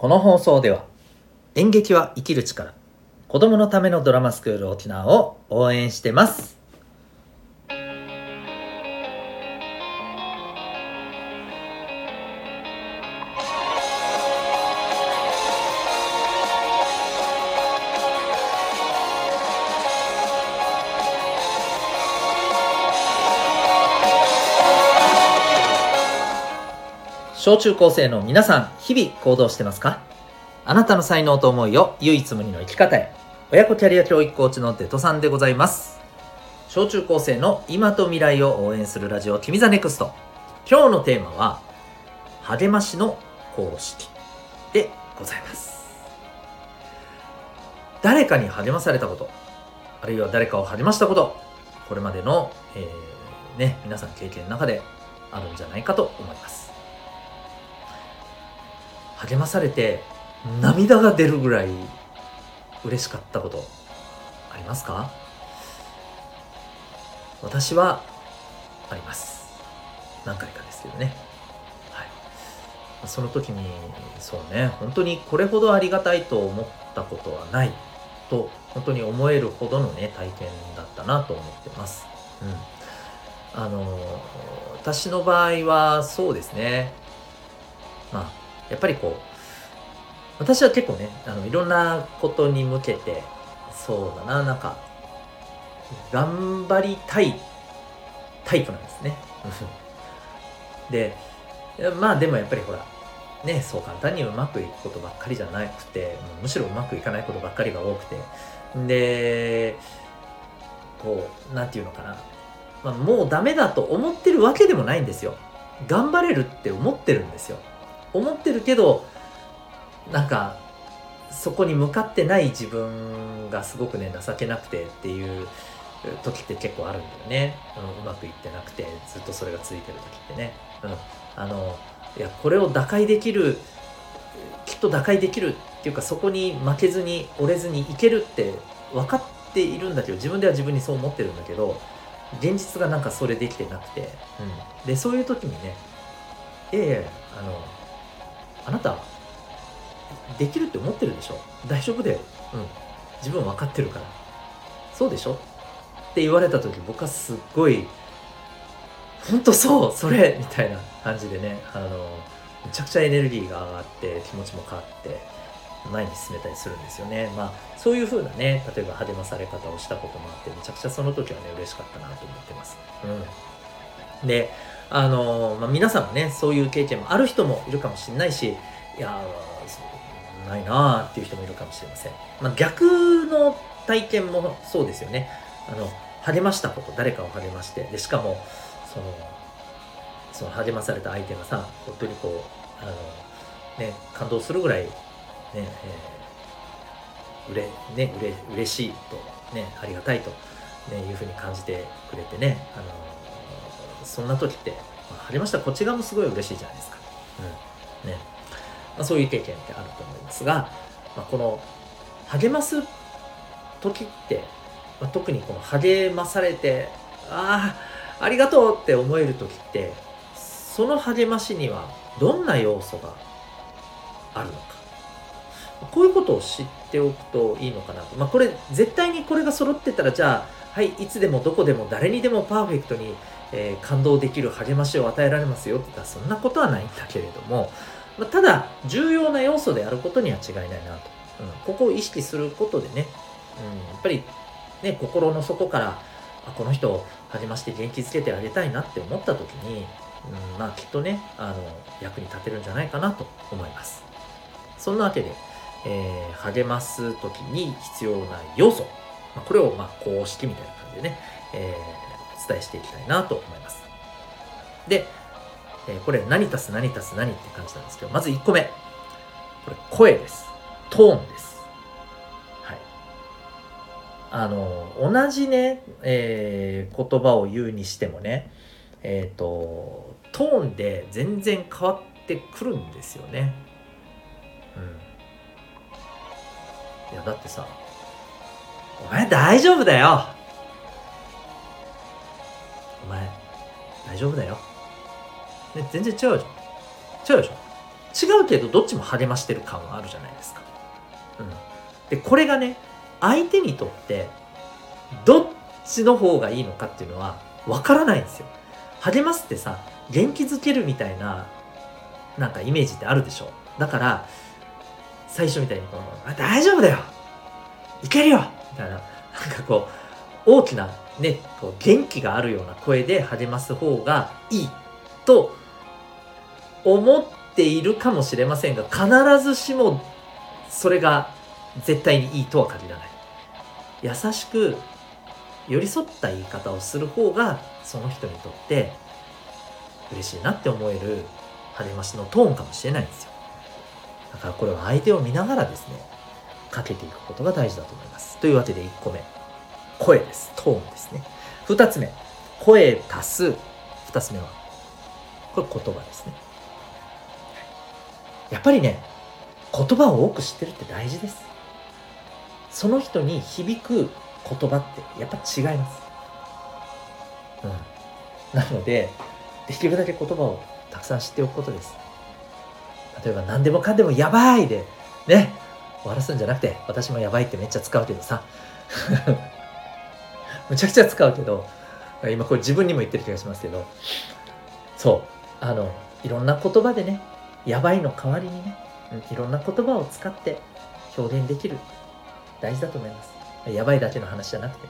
この放送では演劇は生きる力子供のためのドラマスクール沖縄を応援してます。小中高生の皆さん日々行動してますか？あなたの才能と思いを唯一無二の生き方へ。親子キャリア教育コーチのデトさんでございます。小中高生の今と未来を応援するラジオ君 the NEXT。今日のテーマは励ましの公式でございます。誰かに励まされたことあるいは誰かを励ましたことこれまでの、えー、ね皆さん経験の中であるんじゃないかと思います。励まされて涙が出るぐらい嬉しかったことありますか？私はあります。何回かですけどね。はい。その時にそうね本当にこれほどありがたいと思ったことはないと本当に思えるほどのね体験だったなと思ってます。うん。あの私の場合はそうですね。まあやっぱりこう私は結構ねあのいろんなことに向けてそうだななんか頑張りたいタイプなんですね。でまあでもやっぱりほらねそう簡単にうまくいくことばっかりじゃなくてむしろうまくいかないことばっかりが多くて。でこう何て言うのかな、まあ、もうダメだと思ってるわけでもないんですよ。頑張れるって思ってるんですよ。思ってるけどなんかそこに向かってない自分がすごくね情けなくてっていう時って結構あるんだよね、うん、うまくいってなくてずっとそれが続いてる時ってね、うん、あのいやこれを打開できるきっと打開できるっていうかそこに負けずに折れずにいけるって分かっているんだけど自分では自分にそう思ってるんだけど現実がなんかそれできてなくて、うん、でそういう時にねええあのあなたできるって思ってるでしょ？大丈夫だよ。うん。自分分かってるから。そうでしょ？って言われた時僕はすっごい本当そうそれ！みたいな感じでねあのめちゃくちゃエネルギーが上がって気持ちも変わって前に進めたりするんですよね。まあそういう風なね例えば励まされ方をしたこともあってめちゃくちゃその時はね嬉しかったなと思ってます。うん。であの、まあ、皆さんもねそういう経験もある人もいるかもしれないしいやないなーっていう人もいるかもしれません、まあ、逆の体験もそうですよね。あの励ましたこと誰かを励ましてでしかもそのその励まされた相手がさ本当にこうあの、ね、感動するぐらいね、えー、うれねうれ嬉しいとねありがたいと、ね、いうふうに感じてくれてねあのそんな時って、まあ、励ましたこっち側もすごい嬉しいじゃないですか。うん。ね。まあ、そういう経験ってあると思いますが、まあ、この励ます時って、まあ、特にこの励まされてああありがとうって思える時ってその励ましにはどんな要素があるのかこういうことを知っておくといいのかなと。まあ、これ絶対にこれが揃ってたらじゃあはいいつでもどこでも誰にでもパーフェクトに、えー、感動できる励ましを与えられますよって言ったらそんなことはないんだけれどもまあ、ただ重要な要素であることには違いないなと、うん、ここを意識することでね、うん、やっぱりね心の底からあこの人を励まして元気づけてあげたいなって思った時に、うん、まあきっとねあの役に立てるんじゃないかなと思いますそんなわけで、えー、励ます時に必要な要素、まあ、これをまあ公式みたいな感じでね、えー、お伝えしていきたいなと思いますでえー、これ何足す何足す何って感じなんですけど、まず1個目。これ声です。トーンです。はい。あの、同じね、えー、言葉を言うにしてもね、えっ、ー、と、トーンで全然変わってくるんですよね。うん。いや、だってさ、お前大丈夫だよお前大丈夫だよね、全然違うじゃん。違うでしょ違うけどどっちも励ましてる感はあるじゃないですか。うん、でこれがね相手にとってどっちの方がいいのかっていうのはわからないんですよ。励ますってさ元気づけるみたいななんかイメージってあるでしょだから最初みたいにこの「大丈夫だよ。いけるよ!」みたいな。なんかこう大きなねこう元気があるような声で励ます方がいいと思っているかもしれませんが必ずしもそれが絶対にいいとは限らない。優しく寄り添った言い方をする方がその人にとって嬉しいなって思える励ましのトーンかもしれないんですよ。だからこれは相手を見ながらですねかけていくことが大事だと思います。というわけで1個目。声です。トーンですね。2つ目。声足す。2つ目はこれ言葉ですね。やっぱりね言葉を多く知ってるって大事です。その人に響く言葉ってやっぱ違います。うん。なのでできるだけ言葉をたくさん知っておくことです。例えば何でもかんでもやばいでね終わらすんじゃなくて私もやばいってめっちゃ使うけどさ。むちゃくちゃ使うけど今これ自分にも言ってる気がしますけど。そう。あのいろんな言葉でねやばいの代わりにねいろんな言葉を使って表現できる。大事だと思います。やばいだけの話じゃなくて。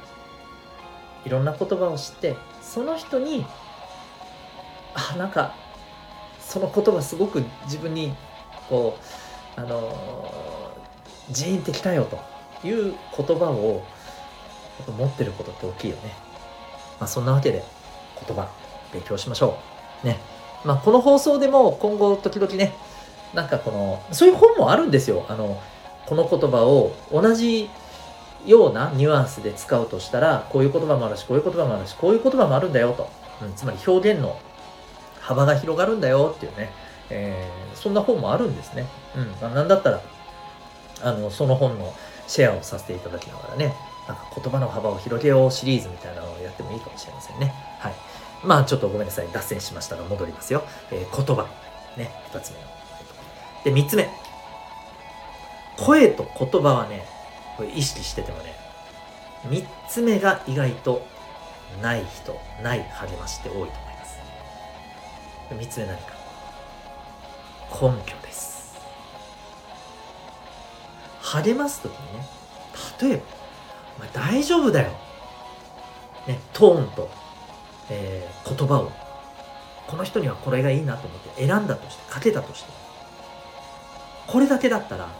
いろんな言葉を知ってその人にあなんかその言葉すごく自分にこうあのジーンってきたよという言葉を持ってることって大きいよね。まあ、そんなわけで言葉勉強しましょう。ね。まあ、この放送でも今後時々ね、なんかこの、そういう本もあるんですよ。あの、この言葉を同じようなニュアンスで使うとしたら、こういう言葉もあるし、こういう言葉もあるし、こういう言葉もあるんだよと。うん、つまり表現の幅が広がるんだよっていうね、えー、そんな本もあるんですね。うん。まあ、なんだったら、あの、その本のシェアをさせていただきながらね、なんか言葉の幅を広げようシリーズみたいなのをやってもいいかもしれませんね。はい。まあちょっとごめんなさい。脱線しましたが戻りますよ。えー、言葉。ね。二つ目の。で、三つ目。声と言葉はね、これ意識しててもね、三つ目が意外とない人、ない励ましって多いと思います。三つ目何か。根拠です。励ますときにね、例えば、お前大丈夫だよ。ね、トーンと、えー、言葉を、この人にはこれがいいなと思って選んだとして、かけたとして、これだけだったら、うん、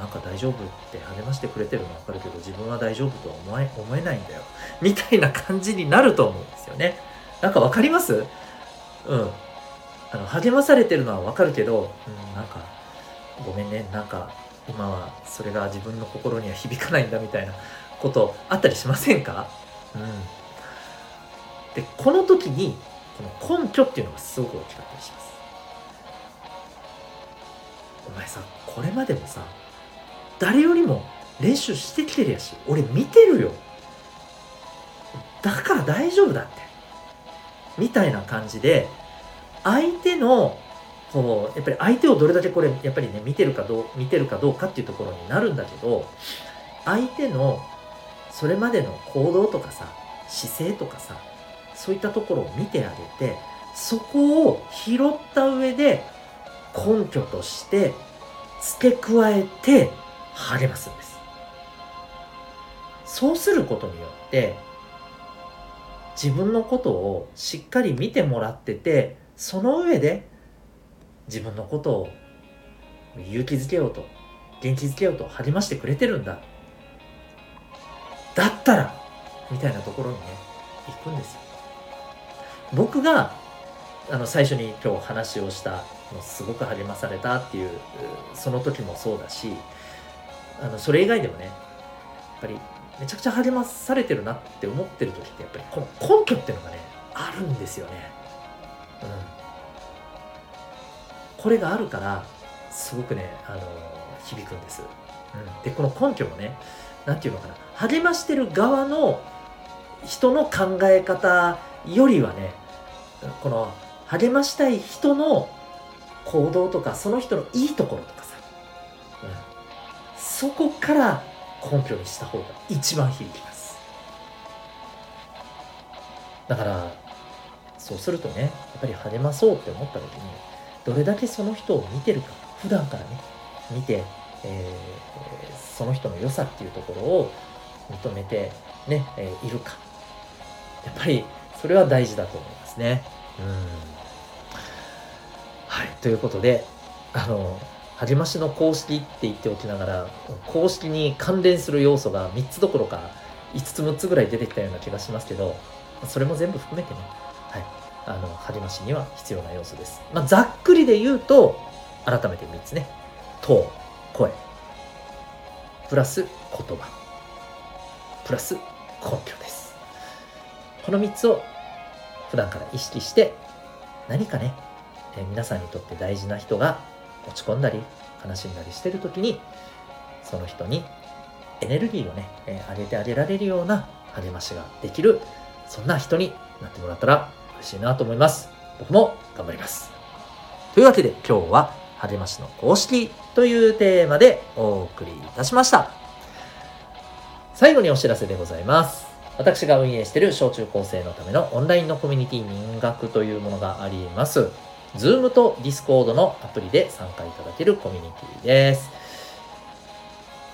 なんか大丈夫って励ましてくれてるのはわかるけど、自分は大丈夫とは思え思えないんだよ。みたいな感じになると思うんですよね。なんかわかります？うん。あの、励まされてるのはわかるけど、うん、なんか、ごめんね、なんか、今はそれが自分の心には響かないんだみたいなことあったりしませんか？うん。で、この時に、この根拠っていうのがすごく大きかったりします。お前さ、これまでもさ、誰よりも練習してきてるやし、俺見てるよ。だから大丈夫だって。みたいな感じで、相手のこうやっぱり相手をどれだけこれやっぱりね見てるかどう見てるかどうかっていうところになるんだけど相手のそれまでの行動とかさ姿勢とかさそういったところを見てあげてそこを拾った上で根拠として付け加えて励ますんです。そうすることによって自分のことをしっかり見てもらっててその上で自分のことを勇気づけようと元気づけようと励ましてくれてるんだ。だったらみたいなところにね行くんですよ。僕があの最初に今日話をしたすごく励まされたっていうその時もそうだしあのそれ以外でもねやっぱりめちゃくちゃ励まされてるなって思ってる時ってやっぱりこの根拠っていうのがねあるんですよね。うん。これがあるからすごくねあの響くんです、うん、でこの根拠もね何て言うのかな。励ましてる側の人の考え方よりはねこの励ましたい人の行動とかその人のいいところとかさ、うん、そこから根拠にした方が一番響きます。だからそうするとねやっぱり励まそうって思った時にどれだけその人を見てるか普段からね見て、えー、その人の良さっていうところを認めてね、えー、いるか。やっぱりそれは大事だと思いますね。うん。はい、ということで、あの、はじましの公式って言っておきながら、公式に関連する要素が3つどころか5つ6つぐらい出てきたような気がしますけど、それも全部含めてね、はい、あの、はじましには必要な要素です。まあ、ざっくりで言うと、改めて3つね。トー声、プラス言葉、プラス根拠です。この3つを普段から意識して、何かね、え、皆さんにとって大事な人が落ち込んだり悲しんだりしてる時にその人にエネルギーをね、えー、上げてあげられるような励ましができるそんな人になってもらったら嬉しいなと思います。僕も頑張ります。というわけで今日は励ましの公式というテーマでお送りいたしました。最後にお知らせでございます。私が運営している小中高生のためのオンラインのコミュニティ民学というものがあります。Zoom と Discord のアプリで参加いただけるコミュニティです。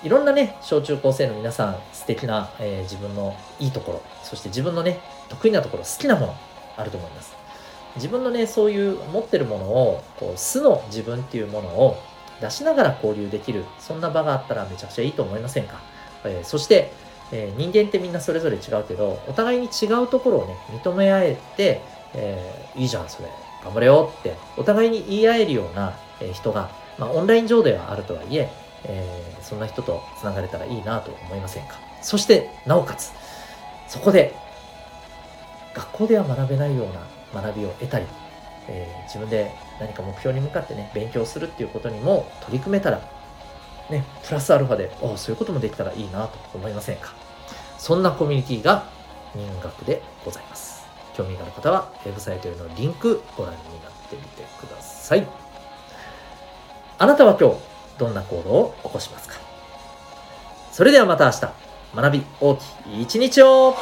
いろんなね、小中高生の皆さん、素敵な、えー、自分のいいところ、そして自分のね、得意なところ、好きなもの、あると思います。自分のね、そういう持ってるものを、こう、素の自分っていうものを出しながら交流できる、そんな場があったらめちゃくちゃいいと思いませんか？えー、そして、えー、人間ってみんなそれぞれ違うけど、お互いに違うところをね、認め合えて、えー、いいじゃん、それ。頑張れよって、お互いに言い合えるような人が、まあ、オンライン上ではあるとはいええー、そんな人と繋がれたらいいなと思いませんか？そして、なおかつ、そこで、学校では学べないような学びを得たり、えー、自分で何か目標に向かってね、勉強するっていうことにも取り組めたら、ね、プラスアルファで、おそういうこともできたらいいなと思いませんか？そんなコミュニティが民学でございます。興味がある方は、ウェブサイトへのリンクご覧になってみてください。あなたは今日、どんな行動を起こしますか？それではまた明日、学び大きい一日を。